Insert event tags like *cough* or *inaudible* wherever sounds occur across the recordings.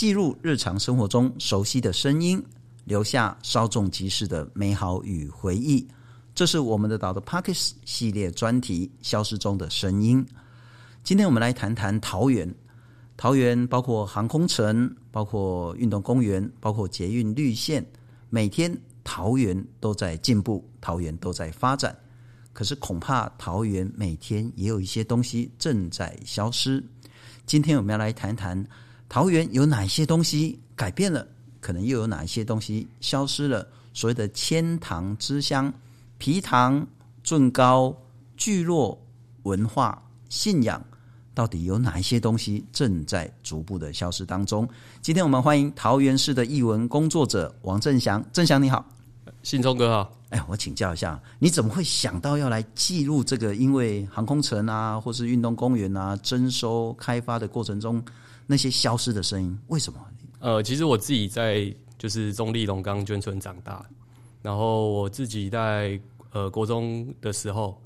记录日常生活中熟悉的声音，留下稍纵即逝的美好与回忆。这是我们的岛的 Podcast 系列专题《消失中的声音》。今天我们来谈谈桃园。桃园包括航空城，包括运动公园，包括捷运绿线。每天桃园都在进步，桃园都在发展。可是恐怕桃园每天也有一些东西正在消失。今天我们要来谈谈桃园有哪些东西改变了，可能又有哪一些东西消失了。所谓的千堂之乡。皮塘、圳高、聚落、文化、信仰，到底有哪一些东西正在逐步的消失当中？今天我们欢迎桃园市的译文工作者王正祥。正祥你好，信聪哥好。我请教一下，你怎么会想到要来记录这个？因为航空城啊，或是运动公园啊，征收开发的过程中那些消失的声音，为什么？呃，其实我自己在就是中立龙冈眷村长大，然后我自己在。呃，国中的时候，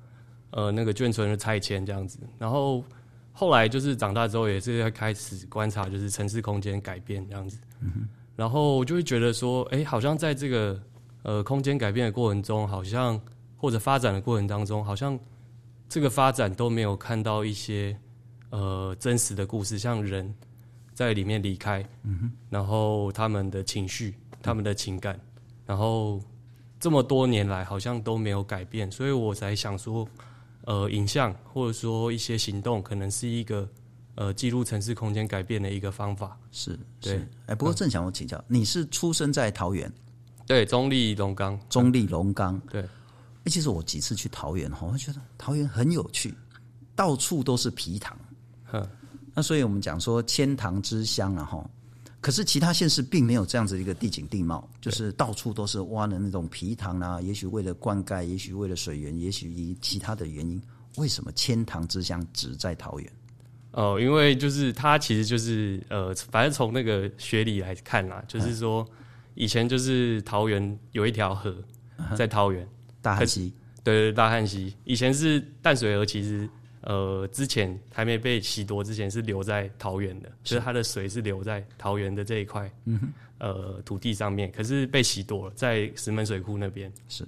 呃，那个眷村的拆迁这样子，然后后来就是长大之后，也是在开始观察，就是城市空间改变这样子，然后我就会觉得说，哎、好像在这个呃空间改变的过程中，好像或者发展的过程当中，好像这个发展都没有看到一些呃真实的故事，像人在里面离开，嗯哼，然后他们的情绪、他们的情感，然后。这么多年来好像都没有改变，所以我才想说，呃，影像或者说一些行动，可能是一个呃记录城市空间改变的一个方法。是，对。哎，不过正想我请教，嗯、你是出生在桃园？对，中立龙冈。中立龙冈。对。哎，其实我几次去桃园哈，我觉得桃园很有趣，到处都是皮塘。哼。那所以我们讲说千塘之乡啊，哈。可是其他县市并没有这样子一个地景地貌，就是到处都是挖的那种皮塘啊。也许为了灌溉，也许为了水源，也许以其他的原因，为什么千塘之乡只在桃园？哦，因为就是它其实就是呃，反正从那个学理来看啦，就是说以前就是桃园有一条河在桃园，大汉溪，对对，大汉溪以前是淡水河，其实。呃，之前还没被洗夺之前是留在桃园的，就是它的水是留在桃园的这一块，嗯，呃，土地上面。可是被洗夺了，在石门水库那边是，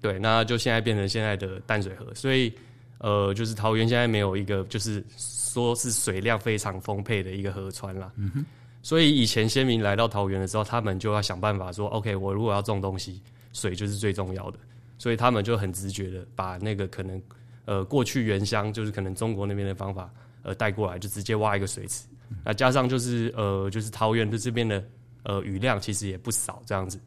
对，那就现在变成现在的淡水河。所以，呃，就是桃园现在没有一个就是说是水量非常丰沛的一个河川啦。嗯哼，所以以前先民来到桃园的时候，他们就要想办法说，OK，我如果要种东西，水就是最重要的，所以他们就很直觉的把那个可能。呃，过去原乡就是可能中国那边的方法，呃，带过来就直接挖一个水池，那加上就是呃，就是桃园的这边的呃雨量其实也不少这样子，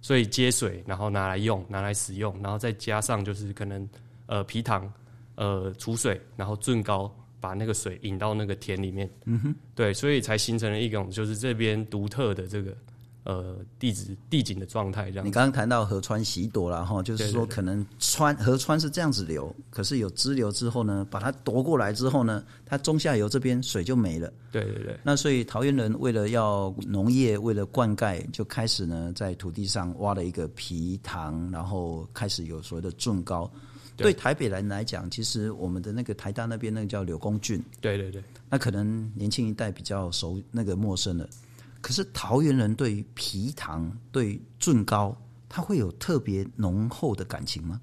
所以接水然后拿来用，拿来使用，然后再加上就是可能呃皮塘呃储水，然后圳高把那个水引到那个田里面，嗯哼，对，所以才形成了一种就是这边独特的这个。呃，地质地景的状态这样。你刚刚谈到河川袭夺了哈，就是说可能川河川是这样子流，可是有支流之后呢，把它夺过来之后呢，它中下游这边水就没了。对对对。那所以桃园人为了要农业，为了灌溉，就开始呢在土地上挖了一个皮塘，然后开始有所谓的种高。对台北人来讲，其实我们的那个台大那边那个叫柳公俊。对对对。那可能年轻一代比较熟，那个陌生了。可是桃园人对于皮糖、对圳高，他会有特别浓厚的感情吗？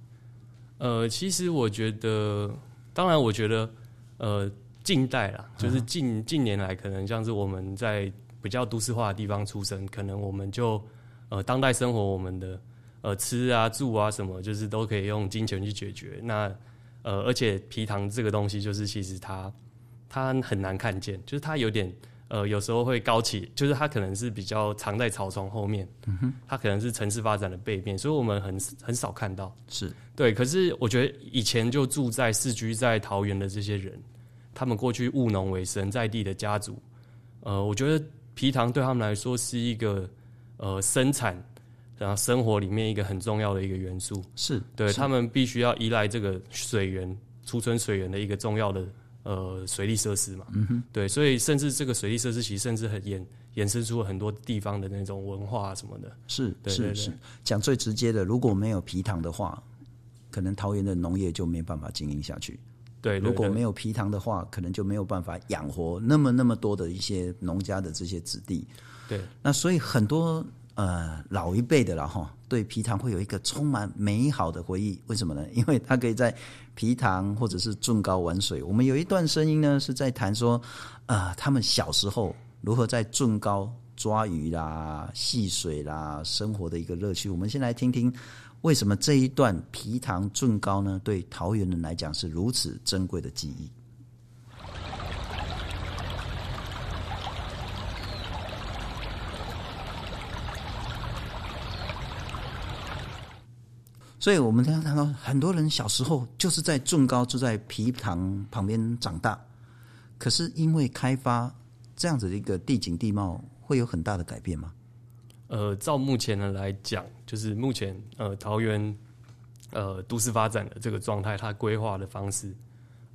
呃，其实我觉得，当然，我觉得，呃，近代啦，就是近近年来，可能像是我们在比较都市化的地方出生，可能我们就呃，当代生活我们的呃吃啊、住啊什么，就是都可以用金钱去解决。那呃，而且皮糖这个东西，就是其实它它很难看见，就是它有点。呃，有时候会高起，就是它可能是比较藏在草丛后面，嗯，它可能是城市发展的背面，所以我们很很少看到。是对，可是我觉得以前就住在市居在桃园的这些人，他们过去务农为生，在地的家族，呃，我觉得皮糖对他们来说是一个呃生产然后生活里面一个很重要的一个元素。是对是他们必须要依赖这个水源储存水源的一个重要的。呃，水利设施嘛，嗯哼，对，所以甚至这个水利设施其实甚至很衍衍生出很多地方的那种文化什么的。是，对对对，是是。讲最直接的，如果没有皮塘的话，可能桃园的农业就没办法经营下去。对，如果没有皮塘的话，可能就没有办法养活那么那么多的一些农家的这些子弟。对，那所以很多呃老一辈的了哈，对皮塘会有一个充满美好的回忆。为什么呢？*laughs* 因为他可以在皮塘或者是圳高玩水。我们有一段声音呢，是在谈说，呃，他们小时候如何在圳高抓鱼啦、戏水啦，生活的一个乐趣。我们先来听听。为什么这一段皮塘圳高呢？对桃园人来讲是如此珍贵的记忆。所以，我们刚刚谈到，很多人小时候就是在圳高，就在皮塘旁边长大。可是，因为开发这样子的一个地景地貌，会有很大的改变吗？呃，照目前的来讲，就是目前呃桃园呃都市发展的这个状态，它规划的方式，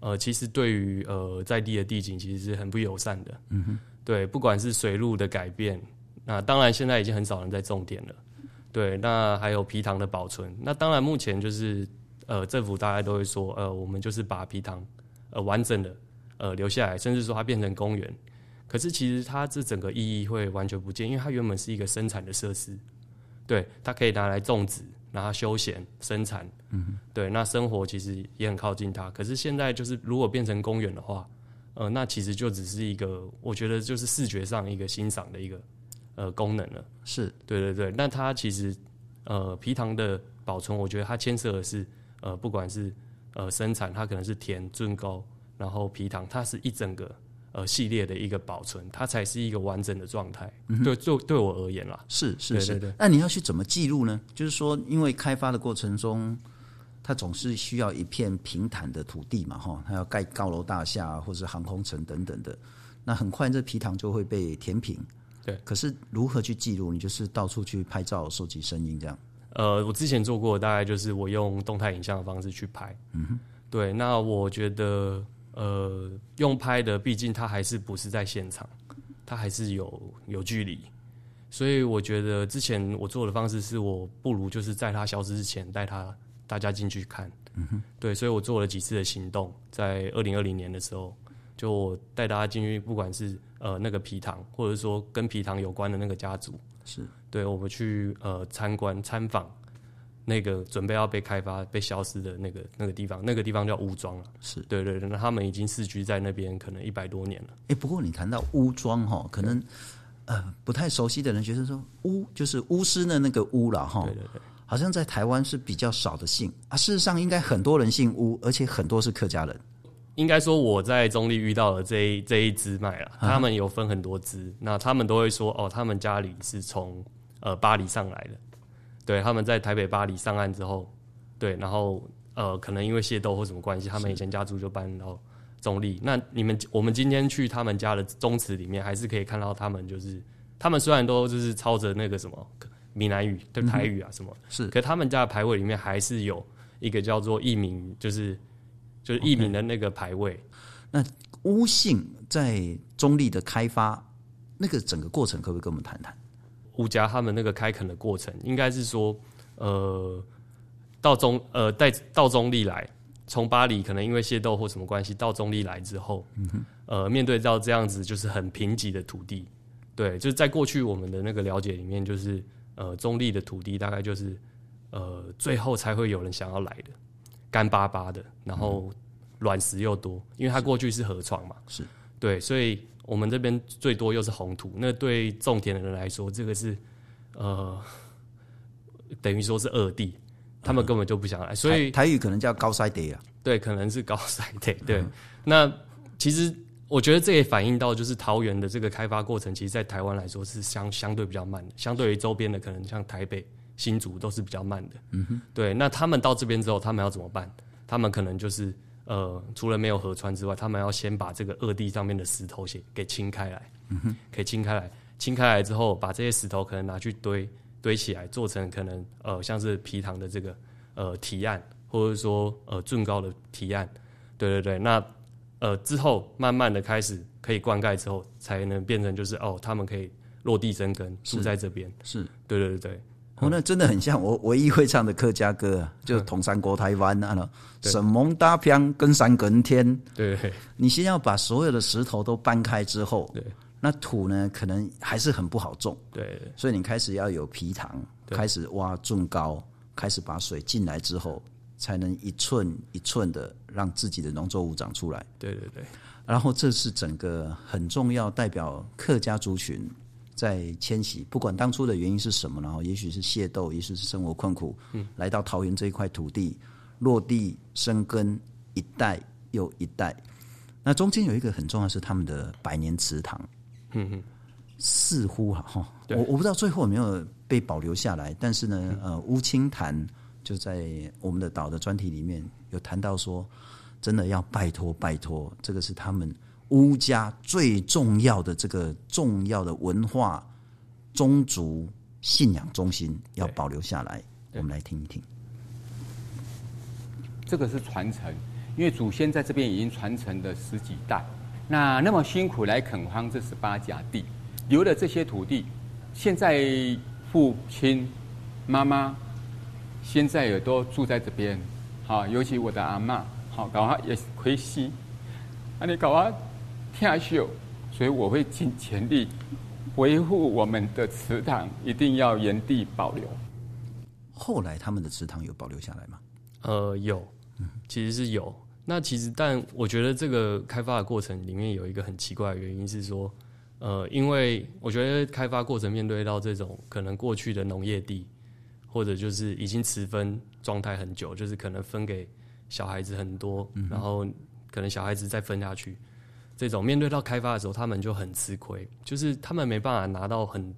呃，其实对于呃在地的地景其实是很不友善的。嗯哼，对，不管是水路的改变，那当然现在已经很少人在种田了。对，那还有皮糖的保存，那当然目前就是呃政府大概都会说，呃，我们就是把皮糖呃完整的呃留下来，甚至说它变成公园。可是其实它这整个意义会完全不见，因为它原本是一个生产的设施，对，它可以拿来种植，拿它休闲生产，嗯，对，那生活其实也很靠近它。可是现在就是如果变成公园的话，呃，那其实就只是一个，我觉得就是视觉上一个欣赏的一个呃功能了。是，对对对。那它其实呃皮糖的保存，我觉得它牵涉的是呃不管是呃生产，它可能是甜尊高，然后皮糖，它是一整个。呃，系列的一个保存，它才是一个完整的状态。嗯、对，就对我而言啦，是是是。那你要去怎么记录呢？就是说，因为开发的过程中，它总是需要一片平坦的土地嘛，哈，它要盖高楼大厦或者航空城等等的。那很快，这皮糖就会被填平。对。可是如何去记录？你就是到处去拍照、收集声音这样。呃，我之前做过，大概就是我用动态影像的方式去拍。嗯哼。对，那我觉得。呃，用拍的，毕竟它还是不是在现场，它还是有有距离，所以我觉得之前我做的方式是我不如就是在它消失之前带它大家进去看，嗯哼，对，所以我做了几次的行动，在二零二零年的时候，就我带大家进去，不管是呃那个皮糖，或者说跟皮糖有关的那个家族，是对，我们去呃参观参访。那个准备要被开发、被消失的那个那个地方，那个地方叫乌庄了。是对对对，那他们已经世居在那边，可能一百多年了。哎、欸，不过你谈到乌庄哈，可能呃不太熟悉的人觉得说巫就是巫师的那个巫了哈。对对对，好像在台湾是比较少的姓啊。事实上，应该很多人姓巫，而且很多是客家人。应该说我在中立遇到了这一这一支脉了，他们有分很多支，那他们都会说哦，他们家里是从呃巴黎上来的。对，他们在台北巴黎上岸之后，对，然后呃，可能因为械斗或什么关系，他们以前家族就搬到中立。那你们我们今天去他们家的宗祠里面，还是可以看到他们就是，他们虽然都就是操着那个什么闽南语、的台语啊什么，嗯、是，可他们家的牌位里面还是有一个叫做一名，就是就是义民的那个牌位。那巫姓在中立的开发，那个整个过程，可不可以跟我们谈谈？吴家他们那个开垦的过程，应该是说，呃，到中呃带到中立来，从巴黎可能因为械斗或什么关系到中立来之后，嗯面对到这样子就是很贫瘠的土地，对，就是在过去我们的那个了解里面，就是呃中立的土地大概就是呃最后才会有人想要来的，干巴巴的，然后卵石又多，因为它过去是河床嘛，是对，所以。我们这边最多又是红土，那对种田的人来说，这个是呃，等于说是二地，他们根本就不想来。所以台，台语可能叫高塞地啊，对，可能是高塞地。对，嗯、那其实我觉得这也反映到，就是桃园的这个开发过程，其实，在台湾来说是相相对比较慢的，相对于周边的可能像台北、新竹都是比较慢的。嗯哼，对。那他们到这边之后，他们要怎么办？他们可能就是。呃，除了没有河川之外，他们要先把这个恶地上面的石头先给清开来，嗯哼，可以清开来，清开来之后，把这些石头可能拿去堆堆起来，做成可能呃像是皮塘的这个呃提案，或者说呃圳高的提案，对对对，那呃之后慢慢的开始可以灌溉之后，才能变成就是哦，他们可以落地生根住在这边，是，对对对对，哦，那真的很像我唯一会唱的客家歌，就《同山过台湾》啊，神蒙大片跟山跟天。对，你先要把所有的石头都搬开之后，对，那土呢，可能还是很不好种。对，所以你开始要有皮塘，开始挖种高，开始把水进来之后，才能一寸一寸的让自己的农作物长出来。对对对。然后这是整个很重要，代表客家族群。在迁徙，不管当初的原因是什么，然后也许是械斗，也许是生活困苦，嗯，来到桃园这一块土地，落地生根，一代又一代。那中间有一个很重要是他们的百年祠堂，嗯嗯，似乎哈、啊，我我不知道最后有没有被保留下来，但是呢，呃，乌青潭就在我们的岛的专题里面有谈到说，真的要拜托拜托，这个是他们。乌家最重要的这个重要的文化宗族信仰中心要保留下来，我们来听一听。这个是传承，因为祖先在这边已经传承了十几代，那那么辛苦来垦荒这十八甲地，留了这些土地，现在父亲、妈妈现在也都住在这边，好，尤其我的阿嬷，好，搞啊也亏西，那你搞啊。下秀，所以我会尽全力维护我们的祠堂，一定要原地保留。后来他们的祠堂有保留下来吗？呃，有，其实是有。那其实，但我觉得这个开发的过程里面有一个很奇怪的原因是说，呃，因为我觉得开发过程面对到这种可能过去的农业地，或者就是已经持分状态很久，就是可能分给小孩子很多，然后可能小孩子再分下去。这种面对到开发的时候，他们就很吃亏，就是他们没办法拿到很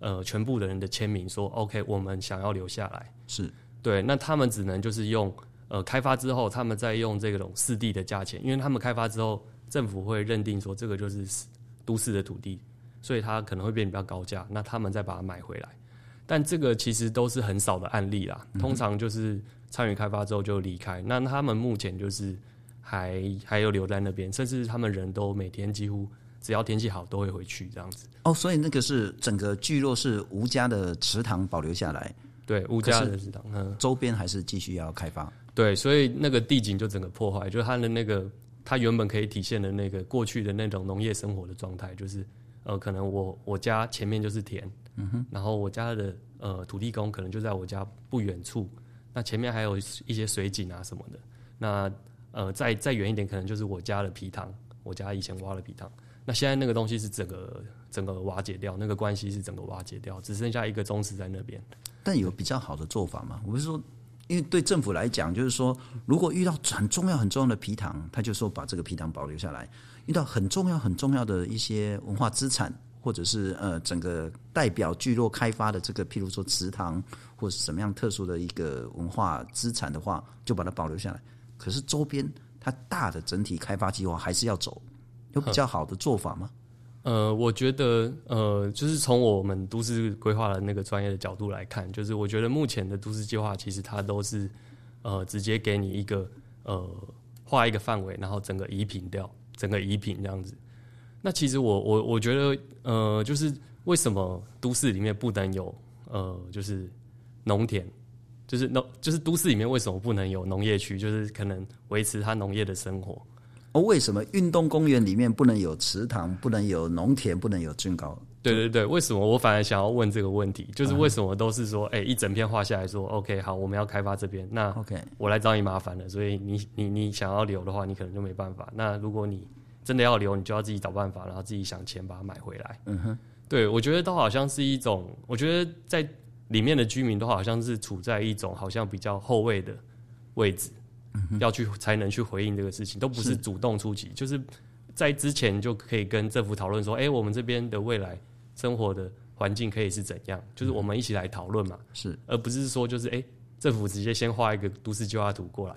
呃全部的人的签名，说 OK，我们想要留下来，是。对，那他们只能就是用呃开发之后，他们再用这种四地的价钱，因为他们开发之后，政府会认定说这个就是都市的土地，所以它可能会变比较高价，那他们再把它买回来，但这个其实都是很少的案例啦，通常就是参与开发之后就离开，那他们目前就是。还还有留在那边，甚至他们人都每天几乎只要天气好都会回去这样子。哦，所以那个是整个聚落是吴家的池塘保留下来，对，吴家的祠堂，嗯，周边还是继续要开发。对，所以那个地景就整个破坏，就是它的那个它原本可以体现的那个过去的那种农业生活的状态，就是呃，可能我我家前面就是田，嗯哼，然后我家的呃土地公可能就在我家不远处，那前面还有一些水井啊什么的，那。呃，再再远一点，可能就是我家的皮塘，我家以前挖的皮塘。那现在那个东西是整个整个瓦解掉，那个关系是整个瓦解掉，只剩下一个宗祠在那边。但有比较好的做法吗？我是说，因为对政府来讲，就是说，如果遇到很重要很重要的皮塘，他就说把这个皮塘保留下来；遇到很重要很重要的一些文化资产，或者是呃整个代表聚落开发的这个，譬如说祠堂或是什么样特殊的一个文化资产的话，就把它保留下来。可是周边它大的整体开发计划还是要走，有比较好的做法吗？呃，我觉得呃，就是从我们都市规划的那个专业的角度来看，就是我觉得目前的都市计划其实它都是呃直接给你一个呃画一个范围，然后整个移平掉，整个移平这样子。那其实我我我觉得呃，就是为什么都市里面不能有呃，就是农田？就是农，就是都市里面为什么不能有农业区？就是可能维持他农业的生活。哦，为什么运动公园里面不能有池塘，不能有农田，不能有圳高？对对对，为什么我反而想要问这个问题？就是为什么都是说，哎、欸，一整片画下来说，OK，好，我们要开发这边，那 OK，我来找你麻烦了。所以你你你想要留的话，你可能就没办法。那如果你真的要留，你就要自己找办法，然后自己想钱把它买回来。嗯哼，对，我觉得都好像是一种，我觉得在。里面的居民都好像是处在一种好像比较后卫的位置，要去才能去回应这个事情，都不是主动出击，就是在之前就可以跟政府讨论说，哎，我们这边的未来生活的环境可以是怎样，就是我们一起来讨论嘛，是，而不是说就是哎，政府直接先画一个都市计划图过来，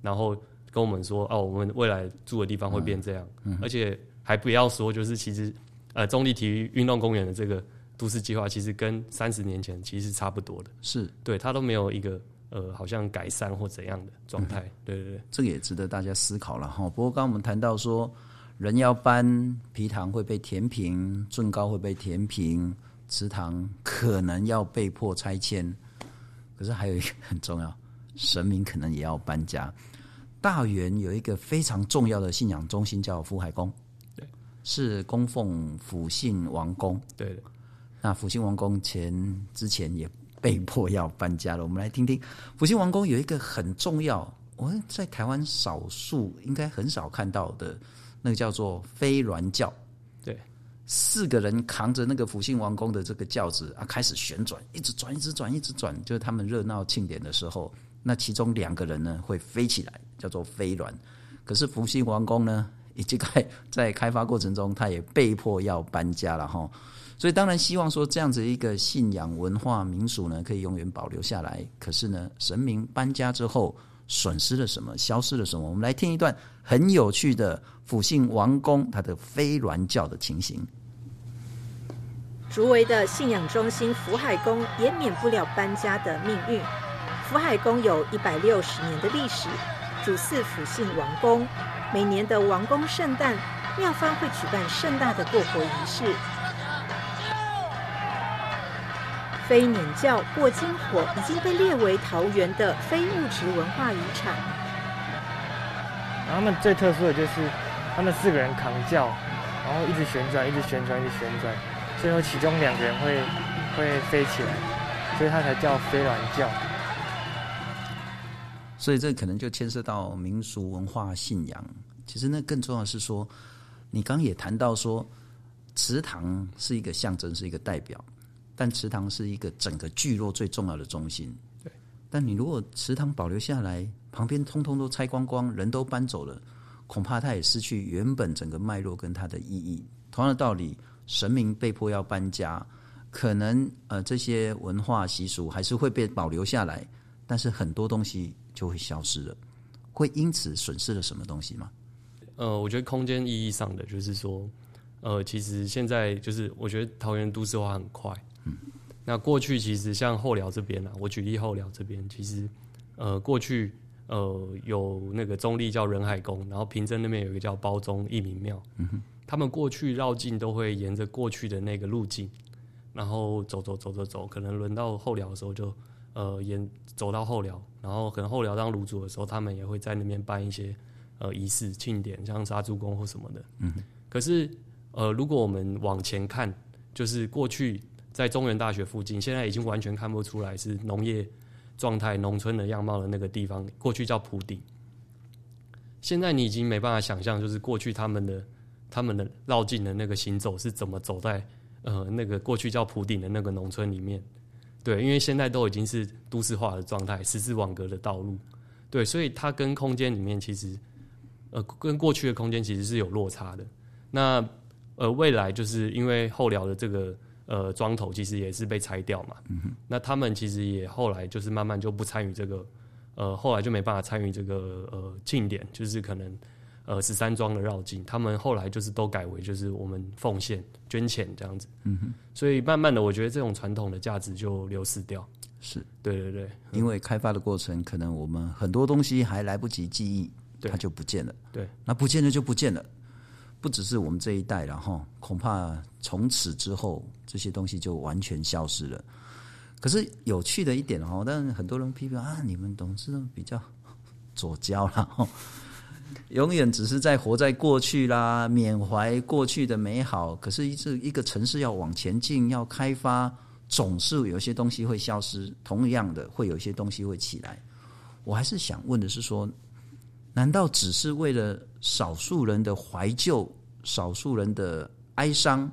然后跟我们说哦，我们未来住的地方会变这样，而且还不要说就是其实呃，中立体育运动公园的这个。都市计划其实跟三十年前其实差不多的，是对它都没有一个呃好像改善或怎样的状态。嗯、对对对，这个也值得大家思考了哈。不过刚刚我们谈到说，人要搬皮塘会被填平，圳高会被填平，池塘可能要被迫拆迁，可是还有一个很重要，神明可能也要搬家。大园有一个非常重要的信仰中心叫福海宫，对，是供奉辅信王公。对的，那福兴王宫前之前也被迫要搬家了。我们来听听福兴王宫有一个很重要，我在台湾少数应该很少看到的，那个叫做飞鸾轿。对，四个人扛着那个福兴王宫的这个轿子啊，开始旋转，一直转，一直转，一直转，就是他们热闹庆典的时候。那其中两个人呢会飞起来，叫做飞鸾。可是福兴王宫呢，已经开在开发过程中，他也被迫要搬家了哈。所以当然希望说这样子一个信仰文化民俗呢，可以永远保留下来。可是呢，神明搬家之后，损失了什么？消失了什么？我们来听一段很有趣的福兴王宫它的飞鸾教的情形。竹围的信仰中心福海宫也免不了搬家的命运。福海宫有一百六十年的历史，主祀福信王公。每年的王公圣诞，庙方会举办盛大的过活仪式。飞輦轿过金火已经被列为桃园的非物质文化遗产。然后他们最特殊的就是，他们四个人扛轿，然后一直旋转，一直旋转，一直旋转，最后其中两个人会会飞起来，所以它才叫飞鸾轿。所以这可能就牵涉到民俗文化信仰。其实那更重要的是说，你刚也谈到说，祠堂是一个象征，是一个代表，但池塘是一个整个聚落最重要的中心。对。但你如果池塘保留下来，旁边通通都拆光光，人都搬走了，恐怕它也失去原本整个脉络跟它的意义。同样的道理，神明被迫要搬家，可能呃这些文化习俗还是会被保留下来，但是很多东西。就会消失了，会因此损失了什么东西吗？呃，我觉得空间意义上的就是说，呃，其实现在就是我觉得桃园都市化很快，嗯，那过去其实像后寮这边啊，我举例后寮这边，其实呃过去呃有那个中立叫仁海宫，然后平镇那边有一个叫包宗义民庙，嗯哼，他们过去绕境都会沿着过去的那个路径，然后走走走走走，可能轮到后寮的时候就。呃，沿走到后寮，然后可能后寮当炉主的时候，他们也会在那边办一些呃仪式庆典，像杀猪公或什么的。嗯哼。可是呃，如果我们往前看，就是过去在中原大学附近，现在已经完全看不出来是农业状态、农村的样貌的那个地方，过去叫埔顶。现在你已经没办法想象，就是过去他们的他们的绕境的那个行走是怎么走在呃那个过去叫埔顶的那个农村里面。对，因为现在都已经是都市化的状态，十字网格的道路，对，所以它跟空间里面其实，呃，跟过去的空间其实是有落差的。那呃，未来就是因为后寮的这个呃庄头其实也是被拆掉嘛，嗯哼，那他们其实也后来就是慢慢就不参与这个，呃，后来就没办法参与这个呃庆典，就是可能。呃，十三庄的绕境，他们后来就是都改为就是我们奉献捐钱这样子，嗯哼，所以慢慢的，我觉得这种传统的价值就流失掉。是，对对对，因为开发的过程，可能我们很多东西还来不及记忆，它就不见了。对，那不见了就不见了，不只是我们这一代了哈，恐怕从此之后这些东西就完全消失了。可是有趣的一点哈，但很多人批评啊，你们董事比较左交了哈。永远只是在活在过去啦，缅怀过去的美好。可是，一这一个城市要往前进，要开发，总是有些东西会消失。同样的，会有一些东西会起来。我还是想问的是说，难道只是为了少数人的怀旧、少数人的哀伤，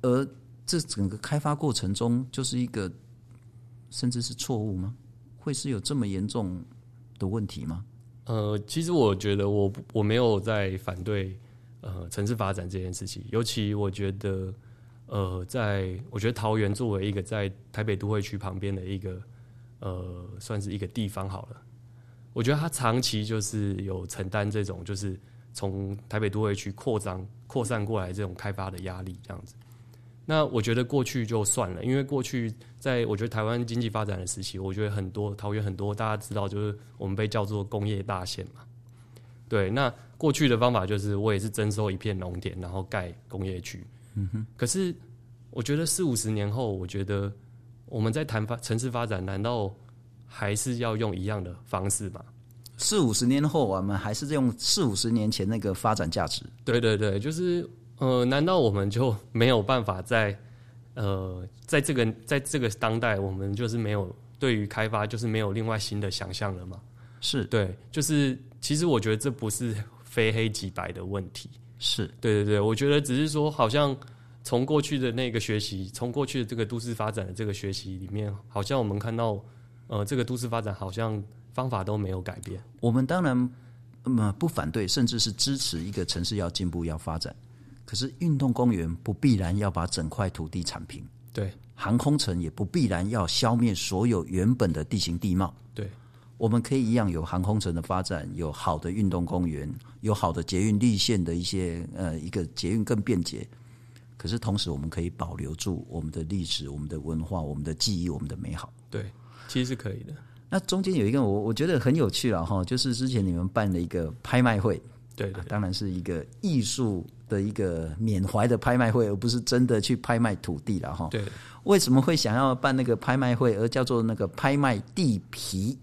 而这整个开发过程中就是一个甚至是错误吗？会是有这么严重的问题吗？呃，其实我觉得我我没有在反对呃城市发展这件事情，尤其我觉得呃，在我觉得桃园作为一个在台北都会区旁边的一个呃算是一个地方好了，我觉得他长期就是有承担这种就是从台北都会区扩张扩散过来这种开发的压力这样子。那我觉得过去就算了，因为过去在我觉得台湾经济发展的时期，我觉得很多桃园很多大家知道，就是我们被叫做工业大县嘛。对，那过去的方法就是我也是征收一片农田，然后盖工业区。嗯哼。可是我觉得四五十年后，我觉得我们在谈发城市发展，难道还是要用一样的方式吧？四五十年后，我们还是用四五十年前那个发展价值？对对对，就是呃，难道我们就没有办法在呃，在这个在这个当代，我们就是没有对于开发，就是没有另外新的想象了吗？是对，就是其实我觉得这不是非黑即白的问题。是对对对，我觉得只是说，好像从过去的那个学习，从过去的这个都市发展的这个学习里面，好像我们看到，呃，这个都市发展好像方法都没有改变。我们当然，嗯，不反对，甚至是支持一个城市要进步、要发展。可是，运动公园不必然要把整块土地铲平，对；航空城也不必然要消灭所有原本的地形地貌，对。我们可以一样有航空城的发展，有好的运动公园，有好的捷运绿线的一些呃一个捷运更便捷。可是同时，我们可以保留住我们的历史、我们的文化、我们的记忆、我们的美好。对，其实是可以的。那中间有一个我我觉得很有趣了哈，就是之前你们办的一个拍卖会，对，对，对，当然是一个艺术的一个缅怀的拍卖会，而不是真的去拍卖土地了哈。对，为什么会想要办那个拍卖会，而叫做那个拍卖地皮？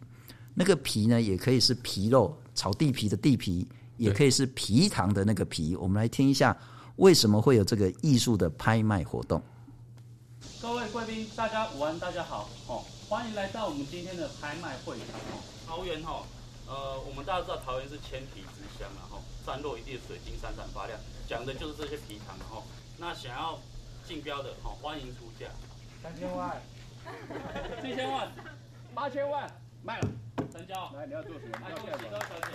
那个皮呢，也可以是皮肉，炒地皮的地皮，也可以是皮糖的那个皮。我们来听一下，为什么会有这个艺术的拍卖活动？各位贵宾，大家午安，大家好，哦，欢迎来到我们今天的拍卖会场。哦，桃园哈，呃，我们大家知道桃园是千皮之乡啊，哈，散落一地的水晶闪闪发亮，讲的就是这些皮糖哈。那想要竞标的，哈，欢迎出价，三千万，*laughs* 七千万，八千万，卖了。成交，来，你要做什么？恭喜高小姐。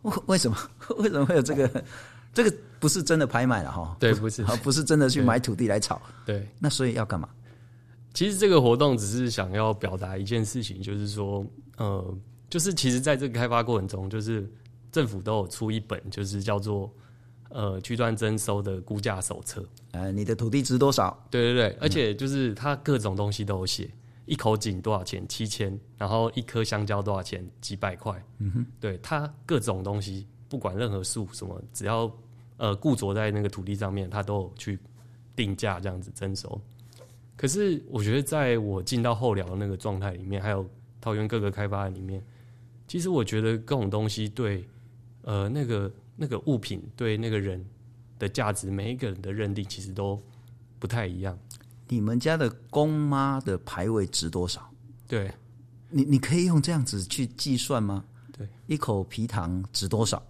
为为什么 *laughs* 为什么会有这个？这个不是真的拍卖了哈？对，不是，不是真的去买土地来炒。对，那所以要干嘛？其实这个活动只是想要表达一件事情，就是说，呃，就是其实在这个开发过程中，就是政府都有出一本，就是叫做呃区段征收的估价手册。呃，你的土地值多少？对对对，而且就是它各种东西都有写。一口井多少钱？七千。然后一颗香蕉多少钱？几百块。嗯哼，对，它各种东西，不管任何树什么，只要呃固着在那个土地上面，他都有去定价这样子征收。可是我觉得，在我进到后寮的那个状态里面，还有桃园各个开发案里面，其实我觉得各种东西对呃那个那个物品对那个人的价值，每一个人的认定其实都不太一样。你们家的公妈的牌位值多少？对，你你可以用这样子去计算吗？对，一口皮糖值多少？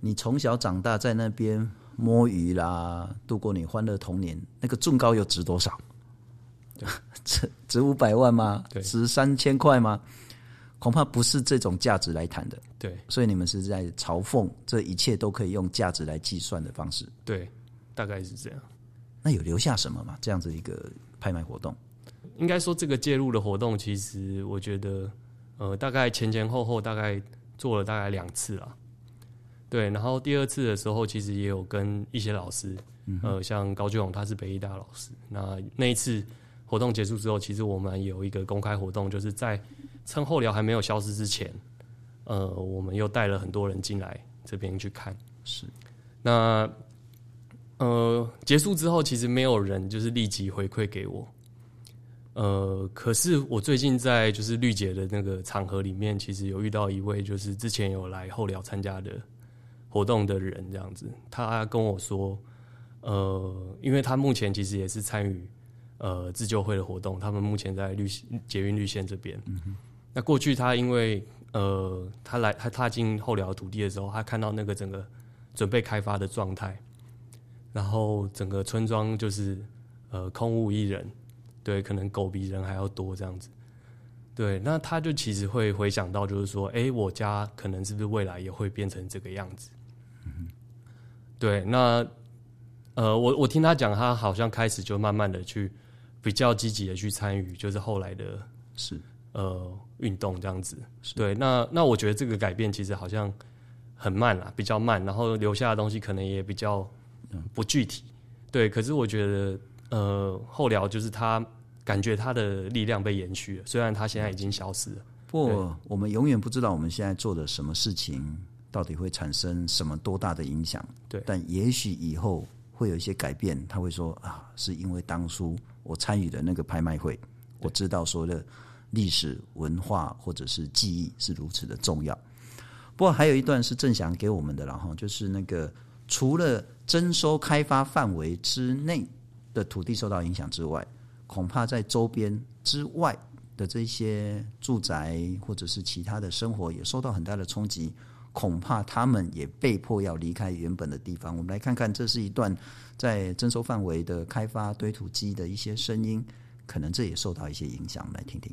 对，你从小长大在那边摸鱼啦，度过你欢乐童年，那个重高又值多少？对，*laughs* 值值五百万吗？值三千块吗？恐怕不是这种价值来谈的。对，所以你们是在嘲讽这一切都可以用价值来计算的方式。对，大概是这样。那有留下什么吗？这样子一个拍卖活动，应该说这个介入的活动，其实我觉得，呃，大概前前后后大概做了大概两次了。对，然后第二次的时候，其实也有跟一些老师，呃，像高俊宏，他是北医大老师。那那一次活动结束之后，其实我们有一个公开活动，就是在趁后寮还没有消失之前，呃，我们又带了很多人进来这边去看。是，那。呃，结束之后，其实没有人就是立即回馈给我。呃，可是我最近在就是绿姐的那个场合里面，其实有遇到一位就是之前有来后寮参加的活动的人，这样子，他跟我说，呃，因为他目前其实也是参与呃自救会的活动，他们目前在绿捷运绿线这边。嗯。那过去他因为呃，他来他踏进后寮土地的时候，他看到那个整个准备开发的状态。然后整个村庄就是呃空无一人，对，可能狗比人还要多这样子，对，那他就其实会回想到，就是说，哎，我家可能是不是未来也会变成这个样子？嗯，对，那呃，我我听他讲，他好像开始就慢慢的去比较积极的去参与，就是后来的是呃运动这样子，对，那那我觉得这个改变其实好像很慢啦，比较慢，然后留下的东西可能也比较。不具体，对，可是我觉得，呃，后聊就是他感觉他的力量被延续了，虽然他现在已经消失了。不过，我们永远不知道我们现在做的什么事情到底会产生什么多大的影响。对，但也许以后会有一些改变，他会说啊，是因为当初我参与的那个拍卖会，我知道说的历史文化或者是记忆是如此的重要。不过还有一段是郑祥给我们的，然后就是那个除了征收开发范围之内的土地受到影响之外，恐怕在周边之外的这些住宅或者是其他的生活也受到很大的冲击。恐怕他们也被迫要离开原本的地方。我们来看看，这是一段在征收范围的开发堆土机的一些声音，可能这也受到一些影响。我们来听听。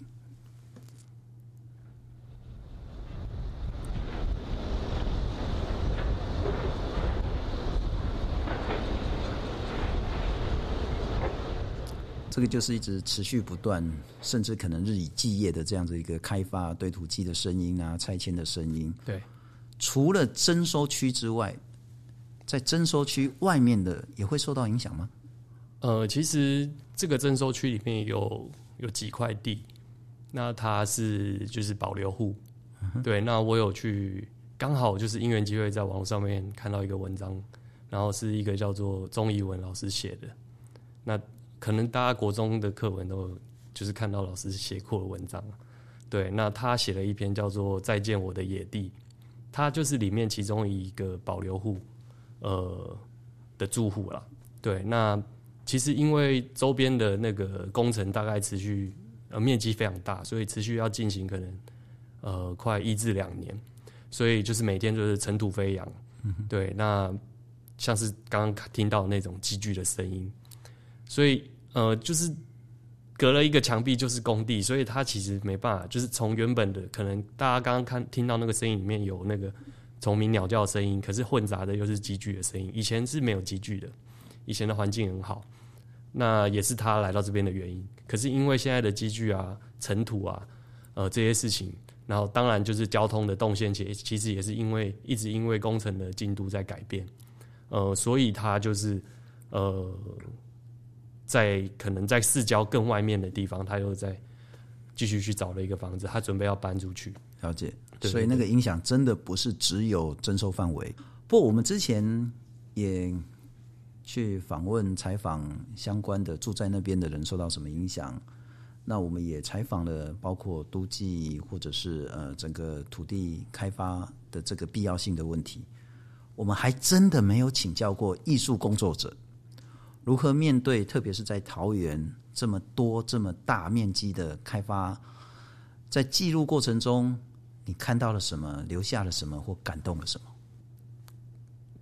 这个就是一直持续不断，甚至可能日以继夜的这样子一个开发堆土机的声音啊，拆迁的声音。对。除了征收区之外，在征收区外面的也会受到影响吗？呃，其实这个征收区里面有有几块地，那它是就是保留户。嗯、对，那我有去，刚好就是因缘机会，在网络上面看到一个文章，然后是一个叫做钟怡文老师写的。那可能大家国中的课文都就是看到老师写过的文章。对，那他写了一篇叫做《再见我的野地》。它就是里面其中一个保留户，呃的住户了。对，那其实因为周边的那个工程大概持续呃面积非常大，所以持续要进行可能呃快一至两年，所以就是每天就是尘土飞扬。嗯、对，那像是刚刚听到那种机具的声音，所以呃就是。隔了一个墙壁就是工地，所以它其实没办法，就是从原本的可能大家刚刚看听到那个声音里面有那个虫鸣鸟叫的声音，可是混杂的又是机具的声音。以前是没有机具的，以前的环境很好，那也是他来到这边的原因。可是因为现在的机具啊、尘土啊、呃这些事情，然后当然就是交通的动线，其其实也是因为一直因为工程的进度在改变，呃，所以他就是呃。在可能在市郊更外面的地方，他又在继续去找了一个房子，他准备要搬出去。了解，所以那个影响真的不是只有征收范围。不过我们之前也去访问采访相关的住在那边的人受到什么影响。那我们也采访了包括都计或者是呃整个土地开发的这个必要性的问题。我们还真的没有请教过艺术工作者。如何面对，特别是在桃园这么多这么大面积的开发，在记录过程中，你看到了什么，留下了什么，或感动了什么？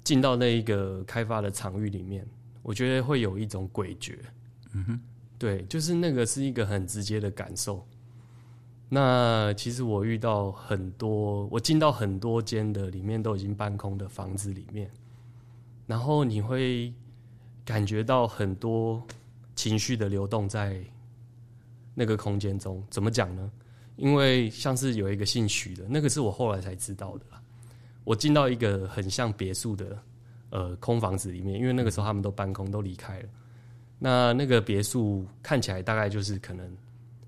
进到那一个开发的场域里面，我觉得会有一种诡谲。嗯哼，对，就是那个是一个很直接的感受。那其实我遇到很多，我进到很多间的里面都已经搬空的房子里面，然后你会。感觉到很多情绪的流动在那个空间中，怎么讲呢？因为像是有一个姓徐的，那个是我后来才知道的。我进到一个很像别墅的呃空房子里面，因为那个时候他们都搬空，都离开了。那那个别墅看起来大概就是可能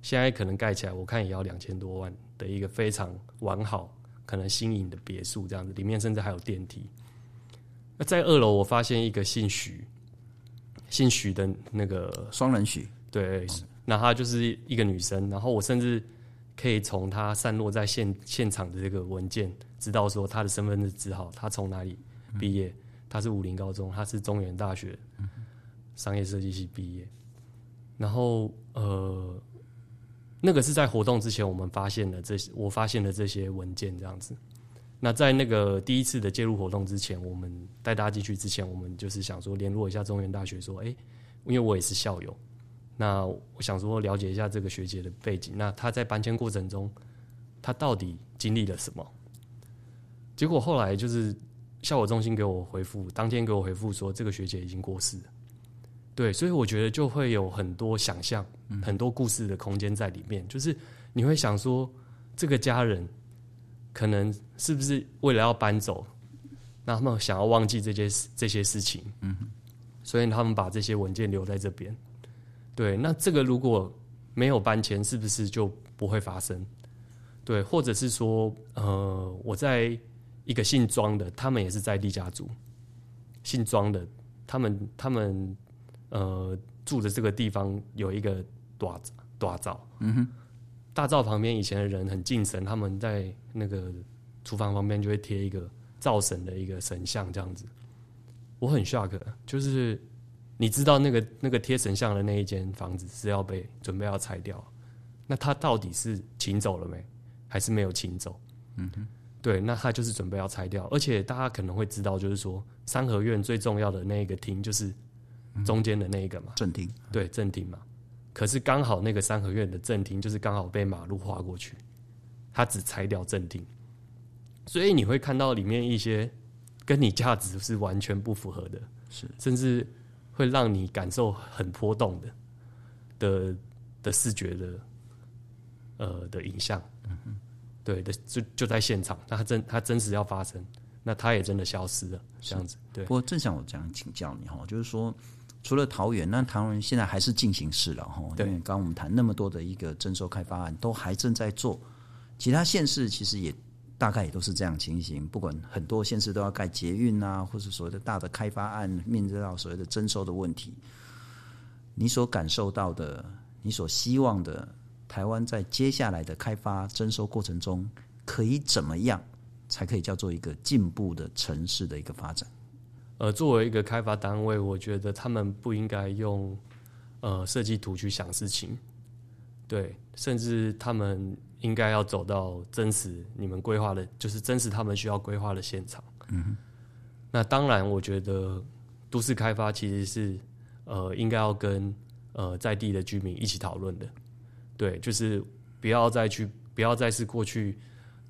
现在可能盖起来，我看也要两千多万的一个非常完好、可能新颖的别墅这样子，里面甚至还有电梯。那在二楼，我发现一个姓徐。姓许的那个双人许，对，那她就是一个女生。然后我甚至可以从她散落在现现场的这个文件，知道说她的身份证字号，她从哪里毕业。她是武林高中，她是中原大学商业设计系毕业。然后呃，那个是在活动之前我们发现的这些，我发现的这些文件这样子。那在那个第一次的介入活动之前，我们带大家进去之前，我们就是想说联络一下中原大学，说，哎，因为我也是校友，那我想说了解一下这个学姐的背景。那她在搬迁过程中，她到底经历了什么？结果后来就是校友中心给我回复，当天给我回复说，这个学姐已经过世。对，所以我觉得就会有很多想象，很多故事的空间在里面，就是你会想说，这个家人。可能是不是为了要搬走，那他们想要忘记这些这些事情，嗯，所以他们把这些文件留在这边。对，那这个如果没有搬迁，是不是就不会发生？对，或者是说，呃，我在一个姓庄的，他们也是在地家族，姓庄的他们他们呃住的这个地方有一个大大灶，嗯哼，大灶旁边以前的人很敬神，他们在那个厨房旁边就会贴一个灶神的一个神像这样子。我很 shock，就是你知道那个那个贴神像的那一间房子是要被准备要拆掉，那他到底是请走了没，还是没有请走？嗯哼。对，那他就是准备要拆掉，而且大家可能会知道，就是说三合院最重要的那一个厅就是中间的那一个嘛，正厅。对，正厅嘛。可是刚好那个三合院的正厅就是刚好被马路划过去，他只拆掉正厅，所以你会看到里面一些跟你价值是完全不符合的，是甚至会让你感受很波动的的的视觉的呃的影像。嗯哼。对的，就就在现场，那他真它真实要发生，那它也真的消失了，这样子。对。不过正想我这样请教你哈，就是说，除了桃园，那桃园现在还是进行式了哈。对。因为刚刚我们谈那么多的一个征收开发案，都还正在做。其他县市其实也大概也都是这样情形，不管很多县市都要盖捷运啊，或者所谓的大的开发案，面对到所谓的征收的问题，你所感受到的，你所希望的。台湾在接下来的开发征收过程中，可以怎么样才可以叫做一个进步的城市的一个发展？呃，作为一个开发单位，我觉得他们不应该用呃设计图去想事情，对，甚至他们应该要走到真实你们规划的，就是真实他们需要规划的现场。嗯，那当然，我觉得都市开发其实是呃应该要跟呃在地的居民一起讨论的。对，就是不要再去，不要再是过去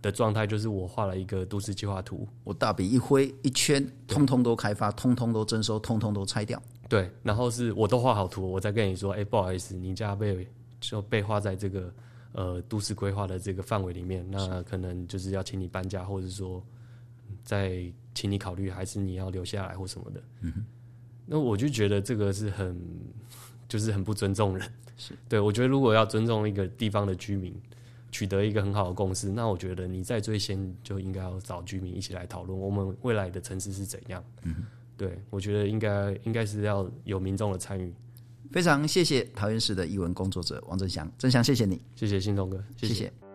的状态。就是我画了一个都市计划图，我大笔一挥一圈，通通都开发，通通都征收，通通都拆掉。对，然后是我都画好图，我再跟你说，哎，不好意思，你家被就被画在这个呃都市规划的这个范围里面，那可能就是要请你搬家，或者说再请你考虑，还是你要留下来或什么的。嗯哼，那我就觉得这个是很。*laughs* 就是很不尊重人，是对，我觉得如果要尊重一个地方的居民，取得一个很好的共识，那我觉得你在最先就应该要找居民一起来讨论我们未来的城市是怎样。嗯，对，我觉得应该应该是要有民众的参与。非常谢谢桃园市的译文工作者王振祥，振祥谢谢你，谢谢信东哥，谢谢。谢谢